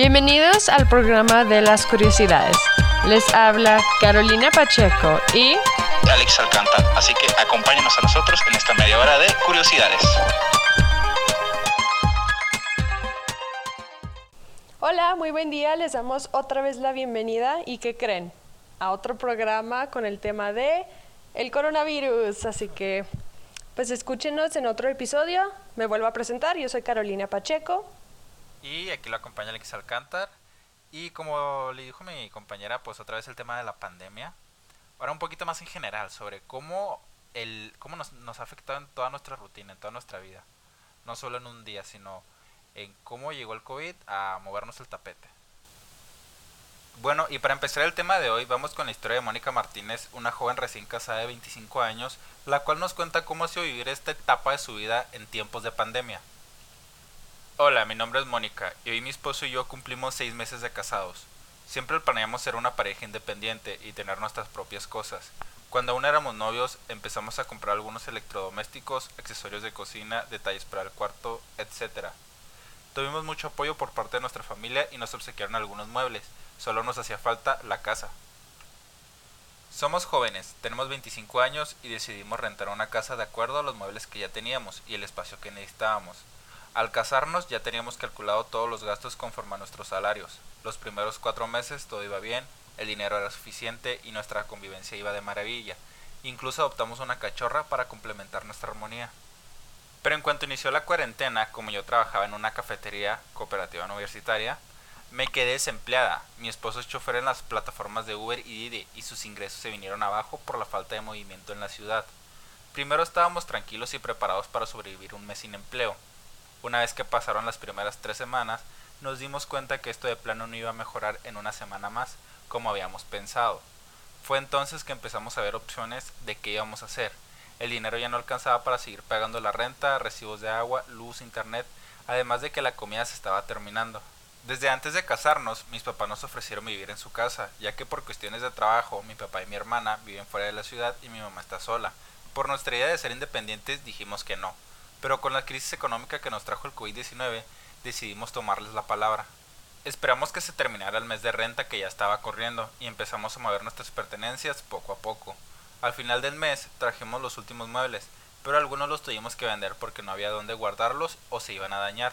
Bienvenidos al programa de las curiosidades. Les habla Carolina Pacheco y Alex Alcántara. Así que acompáñenos a nosotros en esta media hora de curiosidades. Hola, muy buen día. Les damos otra vez la bienvenida y ¿qué creen? A otro programa con el tema de el coronavirus. Así que pues escúchenos en otro episodio. Me vuelvo a presentar. Yo soy Carolina Pacheco. Y aquí lo acompaña Alex Alcántar. Y como le dijo mi compañera, pues otra vez el tema de la pandemia. Ahora un poquito más en general sobre cómo, el, cómo nos, nos ha afectado en toda nuestra rutina, en toda nuestra vida. No solo en un día, sino en cómo llegó el COVID a movernos el tapete. Bueno, y para empezar el tema de hoy, vamos con la historia de Mónica Martínez, una joven recién casada de 25 años, la cual nos cuenta cómo ha sido vivir esta etapa de su vida en tiempos de pandemia. Hola, mi nombre es Mónica y hoy mi esposo y yo cumplimos seis meses de casados. Siempre planeamos ser una pareja independiente y tener nuestras propias cosas. Cuando aún éramos novios empezamos a comprar algunos electrodomésticos, accesorios de cocina, detalles para el cuarto, etc. Tuvimos mucho apoyo por parte de nuestra familia y nos obsequiaron algunos muebles, solo nos hacía falta la casa. Somos jóvenes, tenemos 25 años y decidimos rentar una casa de acuerdo a los muebles que ya teníamos y el espacio que necesitábamos. Al casarnos ya teníamos calculado todos los gastos conforme a nuestros salarios. Los primeros cuatro meses todo iba bien, el dinero era suficiente y nuestra convivencia iba de maravilla. Incluso adoptamos una cachorra para complementar nuestra armonía. Pero en cuanto inició la cuarentena, como yo trabajaba en una cafetería cooperativa universitaria, me quedé desempleada. Mi esposo es chofer en las plataformas de Uber y Didi y sus ingresos se vinieron abajo por la falta de movimiento en la ciudad. Primero estábamos tranquilos y preparados para sobrevivir un mes sin empleo, una vez que pasaron las primeras tres semanas, nos dimos cuenta que esto de plano no iba a mejorar en una semana más, como habíamos pensado. Fue entonces que empezamos a ver opciones de qué íbamos a hacer. El dinero ya no alcanzaba para seguir pagando la renta, recibos de agua, luz, internet, además de que la comida se estaba terminando. Desde antes de casarnos, mis papás nos ofrecieron vivir en su casa, ya que por cuestiones de trabajo, mi papá y mi hermana viven fuera de la ciudad y mi mamá está sola. Por nuestra idea de ser independientes dijimos que no. Pero con la crisis económica que nos trajo el COVID-19, decidimos tomarles la palabra. Esperamos que se terminara el mes de renta que ya estaba corriendo y empezamos a mover nuestras pertenencias poco a poco. Al final del mes trajimos los últimos muebles, pero algunos los tuvimos que vender porque no había dónde guardarlos o se iban a dañar.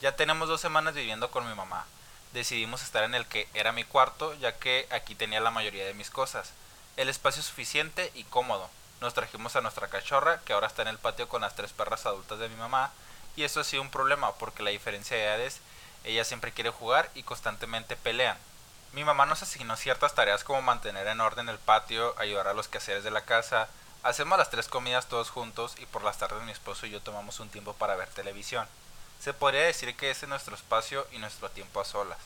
Ya tenemos dos semanas viviendo con mi mamá. Decidimos estar en el que era mi cuarto, ya que aquí tenía la mayoría de mis cosas. El espacio suficiente y cómodo, nos trajimos a nuestra cachorra, que ahora está en el patio con las tres perras adultas de mi mamá, y eso ha sido un problema porque la diferencia de edades, ella siempre quiere jugar y constantemente pelean. Mi mamá nos asignó ciertas tareas como mantener en orden el patio, ayudar a los quehaceres de la casa, hacemos las tres comidas todos juntos y por las tardes mi esposo y yo tomamos un tiempo para ver televisión. Se podría decir que ese es nuestro espacio y nuestro tiempo a solas.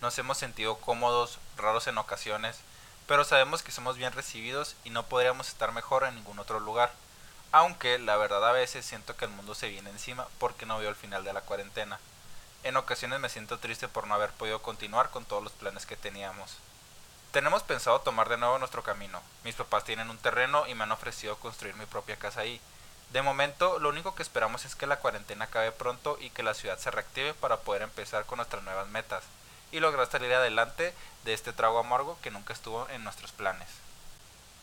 Nos hemos sentido cómodos, raros en ocasiones, pero sabemos que somos bien recibidos y no podríamos estar mejor en ningún otro lugar. Aunque la verdad a veces siento que el mundo se viene encima porque no veo el final de la cuarentena. En ocasiones me siento triste por no haber podido continuar con todos los planes que teníamos. Tenemos pensado tomar de nuevo nuestro camino. Mis papás tienen un terreno y me han ofrecido construir mi propia casa ahí. De momento, lo único que esperamos es que la cuarentena acabe pronto y que la ciudad se reactive para poder empezar con nuestras nuevas metas y lograr salir adelante de este trago amargo que nunca estuvo en nuestros planes.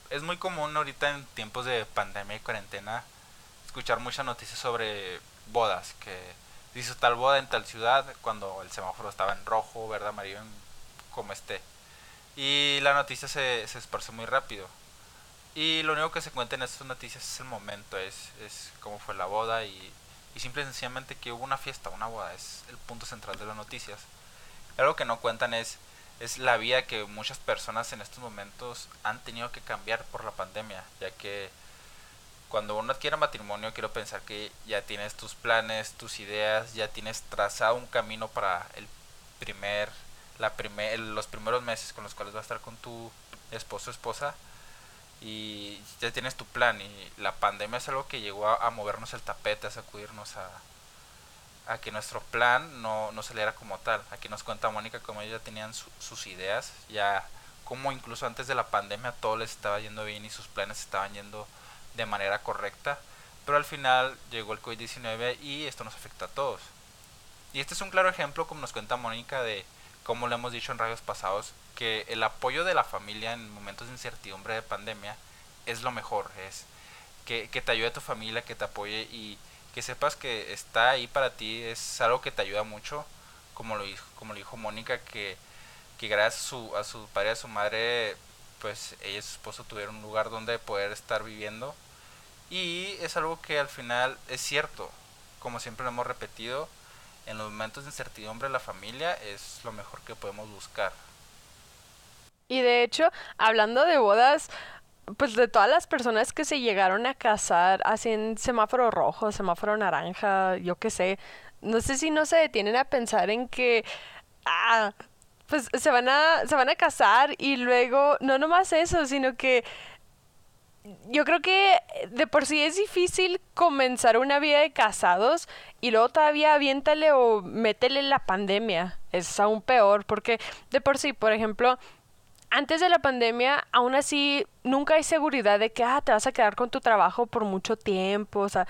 Es muy común ahorita en tiempos de pandemia y cuarentena escuchar muchas noticias sobre bodas, que hizo tal boda en tal ciudad cuando el semáforo estaba en rojo, verde, amarillo, como esté. Y la noticia se, se esparce muy rápido. Y lo único que se cuenta en estas noticias es el momento, es, es cómo fue la boda y, y simple y sencillamente que hubo una fiesta, una boda, es el punto central de las noticias. Algo que no cuentan es, es la vida que muchas personas en estos momentos han tenido que cambiar por la pandemia, ya que cuando uno adquiere matrimonio quiero pensar que ya tienes tus planes, tus ideas, ya tienes trazado un camino para el primer, la primer, los primeros meses con los cuales vas a estar con tu esposo o esposa y ya tienes tu plan y la pandemia es algo que llegó a movernos el tapete, a sacudirnos a, a que nuestro plan no, no saliera como tal. Aquí nos cuenta Mónica como ellos ya tenían sus ideas, ya como incluso antes de la pandemia todo les estaba yendo bien y sus planes estaban yendo de manera correcta, pero al final llegó el COVID-19 y esto nos afecta a todos. Y este es un claro ejemplo, como nos cuenta Mónica, de cómo le hemos dicho en radios pasados, que el apoyo de la familia en momentos de incertidumbre de pandemia es lo mejor, es que, que te ayude tu familia, que te apoye y que sepas que está ahí para ti, es algo que te ayuda mucho, como lo dijo, como lo dijo Mónica, que, que gracias a su, a su padre y a su madre, pues ella y su esposo tuvieron un lugar donde poder estar viviendo. Y es algo que al final es cierto, como siempre lo hemos repetido, en los momentos de incertidumbre la familia es lo mejor que podemos buscar. Y de hecho, hablando de bodas, pues de todas las personas que se llegaron a casar así en semáforo rojo, semáforo naranja, yo qué sé, no sé si no se detienen a pensar en que ah, pues se van a se van a casar y luego no nomás eso, sino que yo creo que de por sí es difícil comenzar una vida de casados y luego todavía aviéntale o métele la pandemia. Es aún peor porque de por sí, por ejemplo, antes de la pandemia, aún así, nunca hay seguridad de que ah, te vas a quedar con tu trabajo por mucho tiempo. O sea,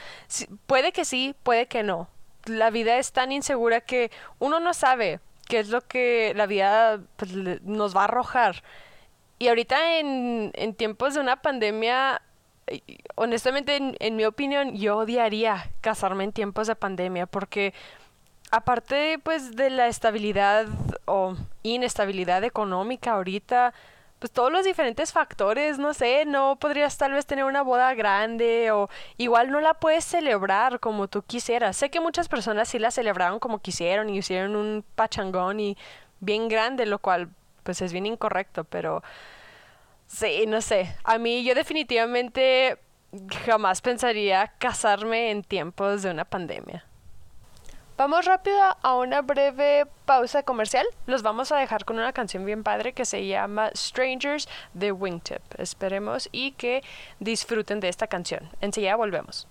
puede que sí, puede que no. La vida es tan insegura que uno no sabe qué es lo que la vida pues, nos va a arrojar. Y ahorita en, en tiempos de una pandemia, honestamente, en, en mi opinión, yo odiaría casarme en tiempos de pandemia porque aparte pues de la estabilidad o inestabilidad económica ahorita, pues todos los diferentes factores, no sé, no podrías tal vez tener una boda grande o igual no la puedes celebrar como tú quisieras. Sé que muchas personas sí la celebraron como quisieron y hicieron un pachangón y bien grande, lo cual pues es bien incorrecto, pero sí, no sé. A mí yo definitivamente jamás pensaría casarme en tiempos de una pandemia. Vamos rápido a una breve pausa comercial. Los vamos a dejar con una canción bien padre que se llama Strangers de Wingtip. Esperemos y que disfruten de esta canción. Enseguida volvemos.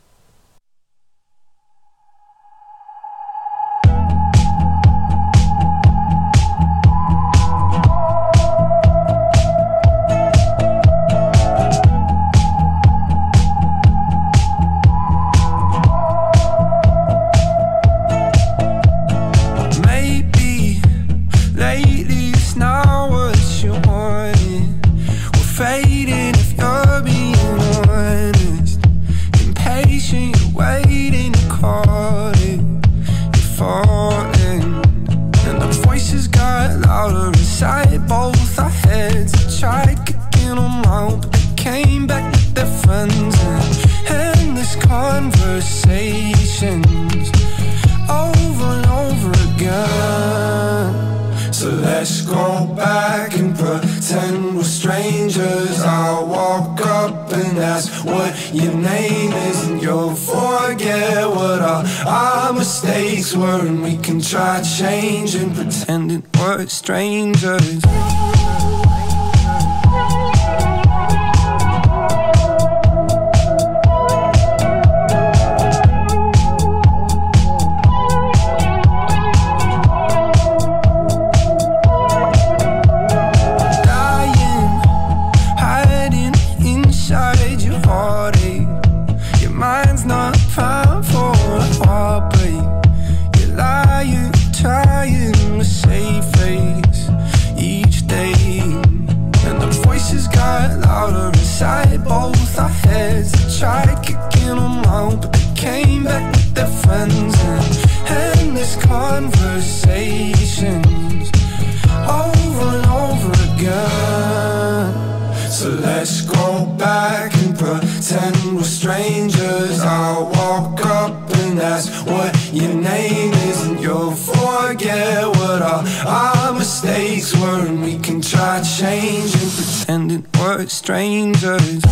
Strangers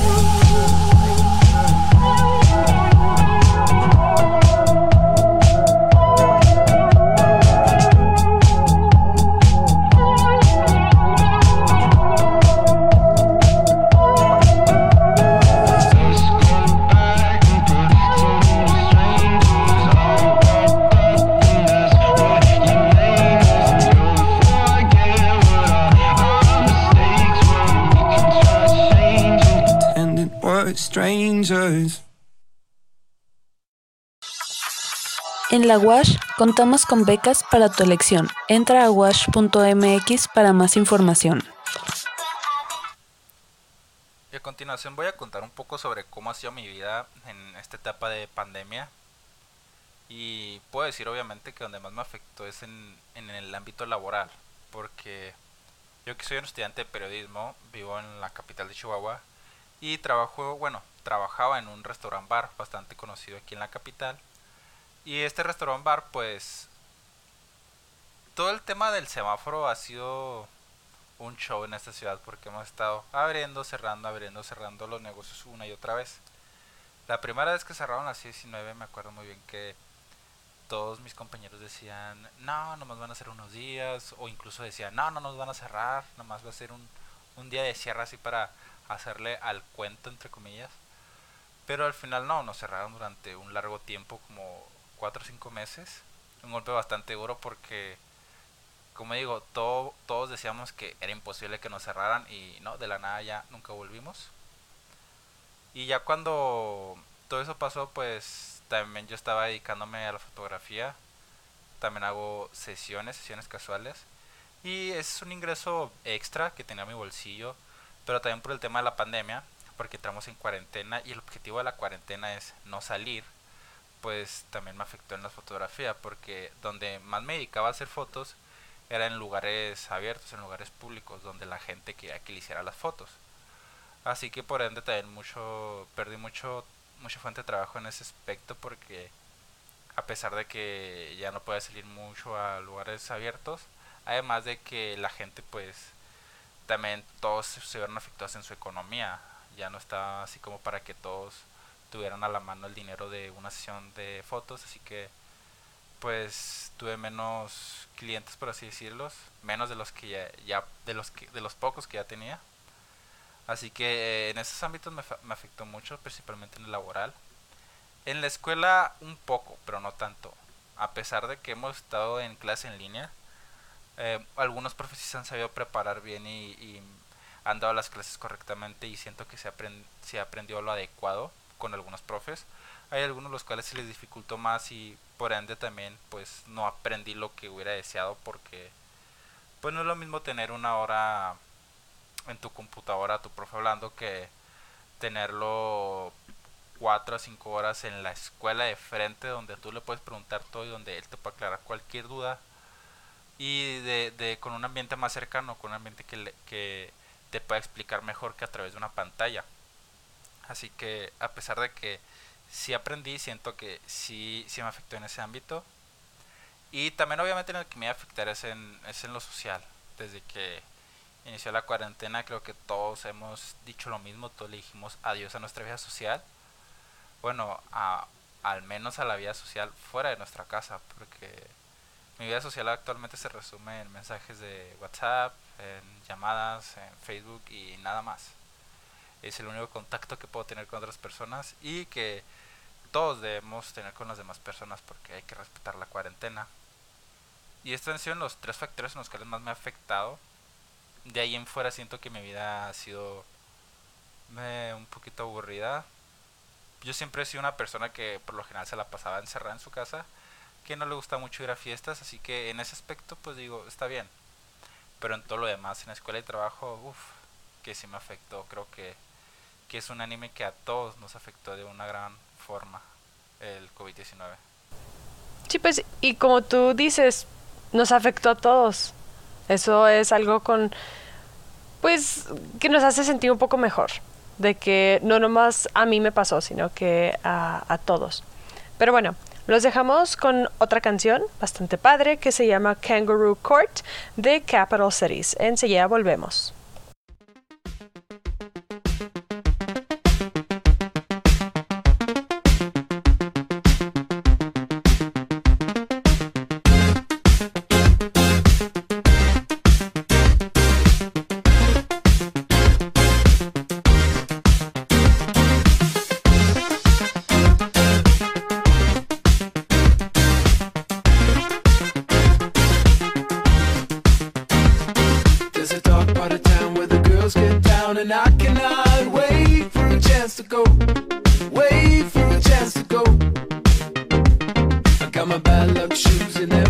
En la WASH contamos con becas para tu elección. Entra a wash.mx para más información. Y a continuación voy a contar un poco sobre cómo ha sido mi vida en esta etapa de pandemia. Y puedo decir obviamente que donde más me afectó es en, en el ámbito laboral. Porque yo que soy un estudiante de periodismo, vivo en la capital de Chihuahua y trabajo, bueno, trabajaba en un restaurant bar bastante conocido aquí en la capital y este restaurant bar, pues, todo el tema del semáforo ha sido un show en esta ciudad porque hemos estado abriendo, cerrando, abriendo, cerrando los negocios una y otra vez. La primera vez que cerraron las 19 me acuerdo muy bien que todos mis compañeros decían, no, nomás van a ser unos días, o incluso decían, no, no nos van a cerrar, nomás va a ser un, un día de cierre así para hacerle al cuento, entre comillas. Pero al final no, nos cerraron durante un largo tiempo, como 4 o 5 meses. Un golpe bastante duro porque, como digo, todo, todos decíamos que era imposible que nos cerraran y no, de la nada ya nunca volvimos. Y ya cuando todo eso pasó, pues también yo estaba dedicándome a la fotografía. También hago sesiones, sesiones casuales. Y es un ingreso extra que tenía en mi bolsillo. Pero también por el tema de la pandemia, porque entramos en cuarentena y el objetivo de la cuarentena es no salir pues también me afectó en la fotografía porque donde más me dedicaba a hacer fotos era en lugares abiertos, en lugares públicos donde la gente quería que le hiciera las fotos. Así que por ende también mucho perdí mucho mucha fuente de trabajo en ese aspecto porque a pesar de que ya no puede salir mucho a lugares abiertos, además de que la gente pues también todos se vieron afectados en su economía, ya no estaba así como para que todos tuvieran a la mano el dinero de una sesión de fotos, así que pues tuve menos clientes por así decirlos, menos de los que ya, ya de los que, de los pocos que ya tenía. Así que eh, en esos ámbitos me, me afectó mucho, principalmente en el laboral. En la escuela un poco, pero no tanto. A pesar de que hemos estado en clase en línea, eh, algunos profesores han sabido preparar bien y, y, han dado las clases correctamente y siento que se, aprend se aprendió lo adecuado con algunos profes. Hay algunos los cuales se les dificultó más y por ende también pues no aprendí lo que hubiera deseado porque pues no es lo mismo tener una hora en tu computadora tu profe hablando que tenerlo cuatro a cinco horas en la escuela de frente donde tú le puedes preguntar todo y donde él te puede aclarar cualquier duda y de, de con un ambiente más cercano, con un ambiente que, le, que te pueda explicar mejor que a través de una pantalla. Así que a pesar de que sí aprendí, siento que sí, sí me afectó en ese ámbito. Y también obviamente en el que me iba a es en, es en lo social. Desde que inició la cuarentena creo que todos hemos dicho lo mismo, todos le dijimos adiós a nuestra vida social. Bueno, a, al menos a la vida social fuera de nuestra casa, porque mi vida social actualmente se resume en mensajes de WhatsApp, en llamadas, en Facebook y nada más es el único contacto que puedo tener con otras personas y que todos debemos tener con las demás personas porque hay que respetar la cuarentena. Y estos han sido los tres factores en los cuales más me ha afectado. De ahí en fuera siento que mi vida ha sido me, un poquito aburrida. Yo siempre he sido una persona que por lo general se la pasaba encerrada en su casa, que no le gusta mucho ir a fiestas, así que en ese aspecto pues digo, está bien. Pero en todo lo demás, en la escuela y trabajo, uff, que sí me afectó. Creo que que es un anime que a todos nos afectó de una gran forma el COVID-19. Sí, pues, y como tú dices, nos afectó a todos. Eso es algo con, pues, que nos hace sentir un poco mejor. De que no nomás a mí me pasó, sino que a, a todos. Pero bueno, los dejamos con otra canción bastante padre que se llama Kangaroo Court de Capital Cities. Enseguida volvemos. Got my bad luck shoes in there.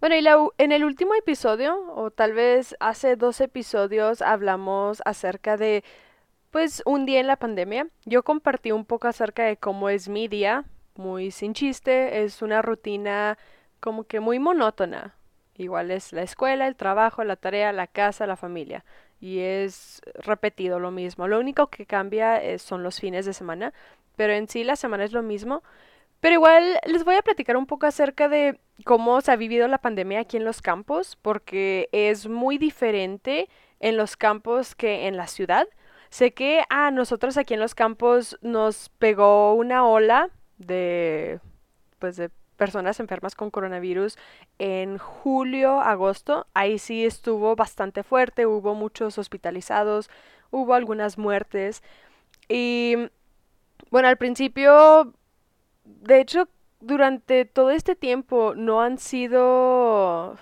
Bueno, y la en el último episodio, o tal vez hace dos episodios, hablamos acerca de, pues, un día en la pandemia. Yo compartí un poco acerca de cómo es mi día, muy sin chiste, es una rutina como que muy monótona. Igual es la escuela, el trabajo, la tarea, la casa, la familia. Y es repetido lo mismo. Lo único que cambia eh, son los fines de semana, pero en sí la semana es lo mismo. Pero igual les voy a platicar un poco acerca de cómo se ha vivido la pandemia aquí en los campos, porque es muy diferente en los campos que en la ciudad. Sé que a nosotros aquí en los campos nos pegó una ola de, pues, de personas enfermas con coronavirus en julio, agosto. Ahí sí estuvo bastante fuerte, hubo muchos hospitalizados, hubo algunas muertes. Y bueno, al principio de hecho, durante todo este tiempo no han sido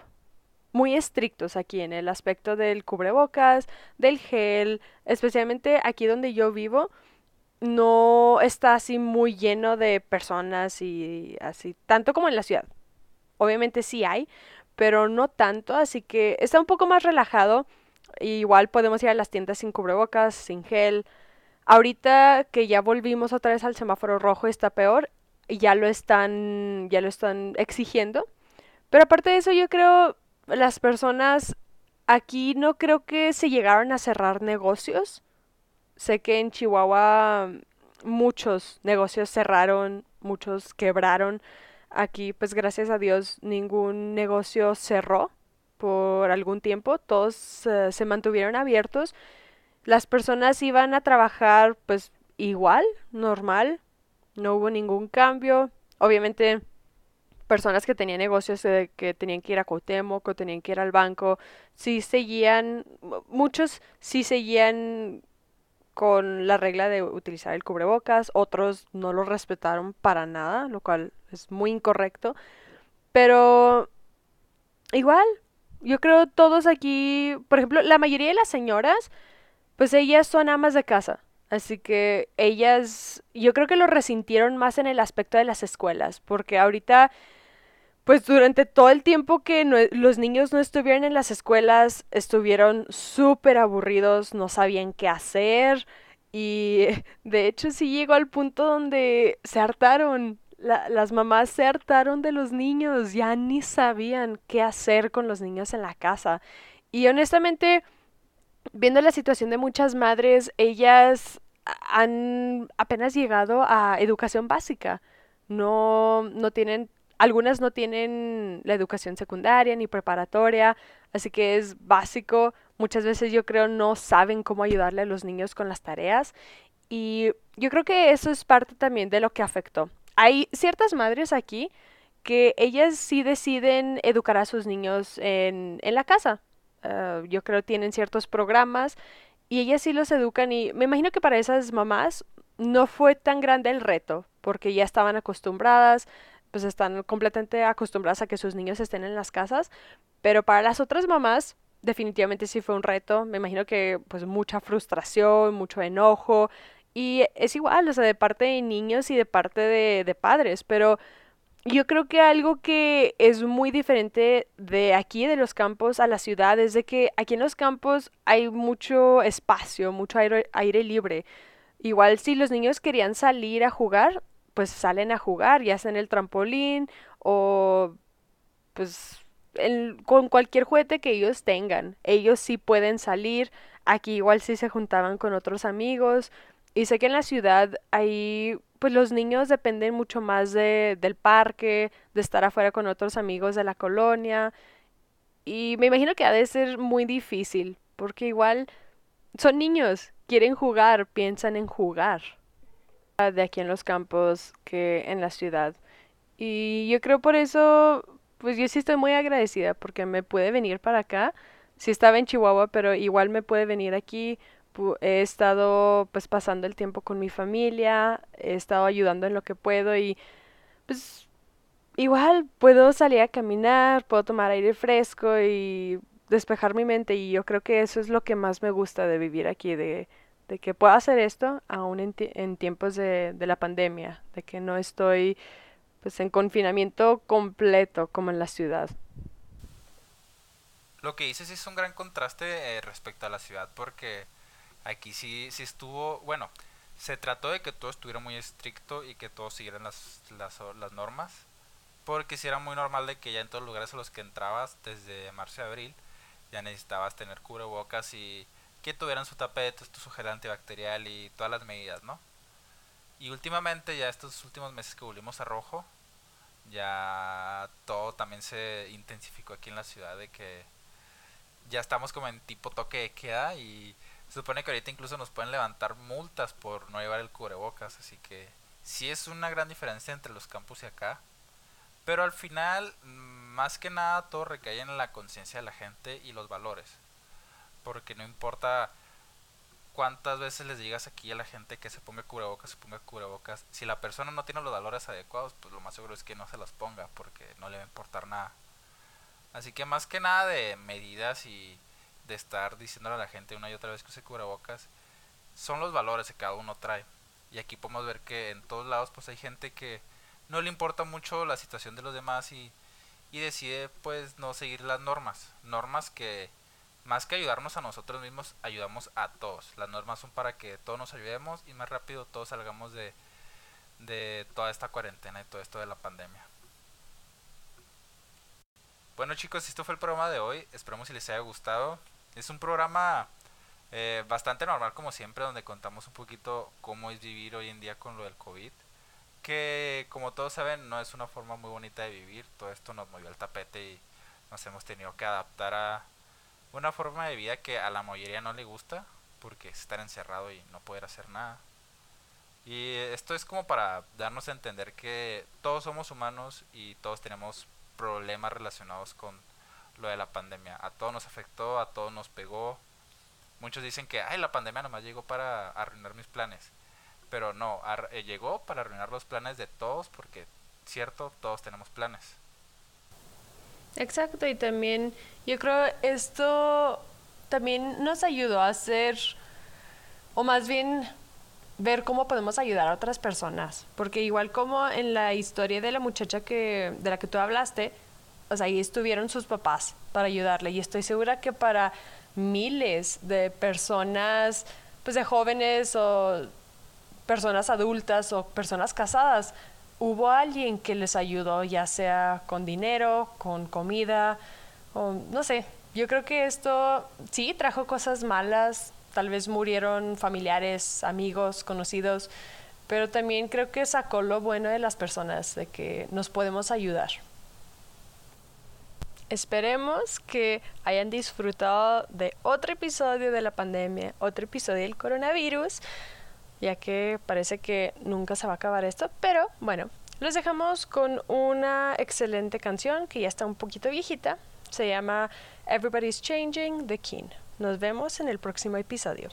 muy estrictos aquí en el aspecto del cubrebocas, del gel, especialmente aquí donde yo vivo, no está así muy lleno de personas y así, tanto como en la ciudad. Obviamente sí hay, pero no tanto, así que está un poco más relajado. Igual podemos ir a las tiendas sin cubrebocas, sin gel. Ahorita que ya volvimos otra vez al semáforo rojo está peor, ya lo están, ya lo están exigiendo. Pero aparte de eso, yo creo las personas aquí no creo que se llegaron a cerrar negocios. Sé que en Chihuahua muchos negocios cerraron, muchos quebraron. Aquí, pues gracias a Dios, ningún negocio cerró por algún tiempo. Todos se mantuvieron abiertos. Las personas iban a trabajar pues igual, normal. No hubo ningún cambio. Obviamente, personas que tenían negocios de que tenían que ir a Cuauhtémoc o tenían que ir al banco, sí seguían, mu- muchos sí seguían con la regla de utilizar el cubrebocas, otros no lo respetaron para nada, lo cual es muy incorrecto, pero igual, yo creo todos aquí, por ejemplo, la mayoría de las señoras, pues ellas son amas de casa. Así que ellas, yo creo que lo resintieron más en el aspecto de las escuelas, porque ahorita pues durante todo el tiempo que no- los niños no estuvieron en las escuelas, estuvieron súper aburridos, no sabían qué hacer y de hecho sí llegó al punto donde se hartaron. La- las mamás se hartaron de los niños, ya ni sabían qué hacer con los niños en la casa. Y honestamente, viendo la situación de muchas madres, ellas han apenas llegado a educación básica. No, no tienen, algunas no tienen la educación secundaria ni preparatoria, así que es básico. Muchas veces yo creo no saben cómo ayudarle a los niños con las tareas y yo creo que eso es parte también de lo que afectó. Hay ciertas madres aquí que ellas sí deciden educar a sus niños en, en la casa. Ah, yo creo tienen ciertos programas y ellas sí los educan y me imagino que para esas mamás no fue tan grande el reto porque ya estaban acostumbradas, pues están completamente acostumbradas a que sus niños estén en las casas, pero para las otras mamás definitivamente sí fue un reto. Me imagino que pues mucha frustración, mucho enojo y es igual, o sea, de parte de niños y de parte de, de padres, pero yo creo que algo que es muy diferente de aquí, de los campos a la ciudad, es de que aquí en los campos hay mucho espacio, mucho aire, aire libre. Igual si los niños querían salir a jugar, pues salen a jugar, ya sea en el trampolín o pues con cualquier juguete que ellos tengan. Ellos sí pueden salir. Aquí igual sí se juntaban con otros amigos. Y sé que en la ciudad ahí, pues los niños dependen mucho más de, del parque, de estar afuera con otros amigos de la colonia. Y me imagino que ha de ser muy difícil, porque igual son niños, quieren jugar, piensan en jugar. ah, De aquí en los campos que en la ciudad. Y yo creo por eso, pues yo sí estoy muy agradecida porque me puede venir para acá. Sí estaba en Chihuahua, pero igual me puede venir aquí. He estado pues pasando el tiempo con mi familia, he estado ayudando en lo que puedo y pues igual puedo salir a caminar, puedo tomar aire fresco y despejar mi mente y yo creo que eso es lo que más me gusta de vivir aquí, de, que puedo hacer esto aún en, en tiempos de, de la pandemia, de que no estoy pues en confinamiento completo como en la ciudad. Lo que dices es un gran contraste eh, respecto a la ciudad porque aquí sí, sí estuvo, bueno, se trató de que todo estuviera muy estricto y que todos siguieran las, las, normas, porque sí era muy normal de que ya en todos los lugares a los que entrabas desde marzo y abril ya necesitabas tener cubrebocas y que tuvieran su tapete, su gel antibacterial y todas las medidas, ¿no? Y últimamente, ya estos últimos meses que volvimos a rojo, ya todo también se intensificó aquí en la ciudad de que ya estamos como en tipo toque de queda y se supone que ahorita incluso nos pueden levantar multas por no llevar el cubrebocas, así que sí es una gran diferencia entre los campus y acá. Pero al final, más que nada, todo recae en la conciencia de la gente y los valores. Porque no importa cuántas veces les digas aquí a la gente que se ponga cubrebocas, se ponga cubrebocas. Si la persona no tiene los valores adecuados, pues lo más seguro es que no se los ponga porque no le va a importar nada. Así que más que nada de medidas y de estar diciéndole a la gente una y otra vez que use cubrebocas, son los valores que cada uno trae. Y aquí podemos ver que en todos lados pues hay gente que no le importa mucho la situación de los demás y, y decide pues no seguir las normas. Normas que más que ayudarnos a nosotros mismos, ayudamos a todos. Las normas son para que todos nos ayudemos y más rápido todos salgamos de, de toda esta cuarentena y todo esto de la pandemia. Bueno chicos, esto fue el programa de hoy. Esperamos si les haya gustado. Es un programa eh, bastante normal como siempre, donde contamos un poquito cómo es vivir hoy en día con lo del COVID. Que como todos saben no es una forma muy bonita de vivir. Todo esto nos movió el tapete y nos hemos tenido que adaptar a una forma de vida que a la mayoría no le gusta. Porque es estar encerrado y no poder hacer nada. Y esto es como para darnos a entender que todos somos humanos y todos tenemos problemas relacionados con lo de la pandemia. A todos nos afectó, a todos nos pegó. Muchos dicen que, ay, la pandemia nomás llegó para arruinar mis planes. Pero no, eh, llegó para arruinar los planes de todos porque, cierto, todos tenemos planes. Exacto, y también yo creo esto también nos ayudó a hacer, o más bien ver cómo podemos ayudar a otras personas, porque igual como en la historia de la muchacha que de la que tú hablaste, o sea, ahí estuvieron sus papás para ayudarle y estoy segura que para miles de personas, pues de jóvenes o personas adultas o personas casadas, hubo alguien que les ayudó, ya sea con dinero, con comida, o no sé. Yo creo que esto sí trajo cosas malas, tal vez murieron familiares, amigos, conocidos, pero también creo que sacó lo bueno de las personas, de que nos podemos ayudar. Esperemos que hayan disfrutado de otro episodio de la pandemia, otro episodio del coronavirus, ya que parece que nunca se va a acabar esto, pero bueno, los dejamos con una excelente canción que ya está un poquito viejita, se llama Everybody's Changing the King. Nos vemos en el próximo episodio.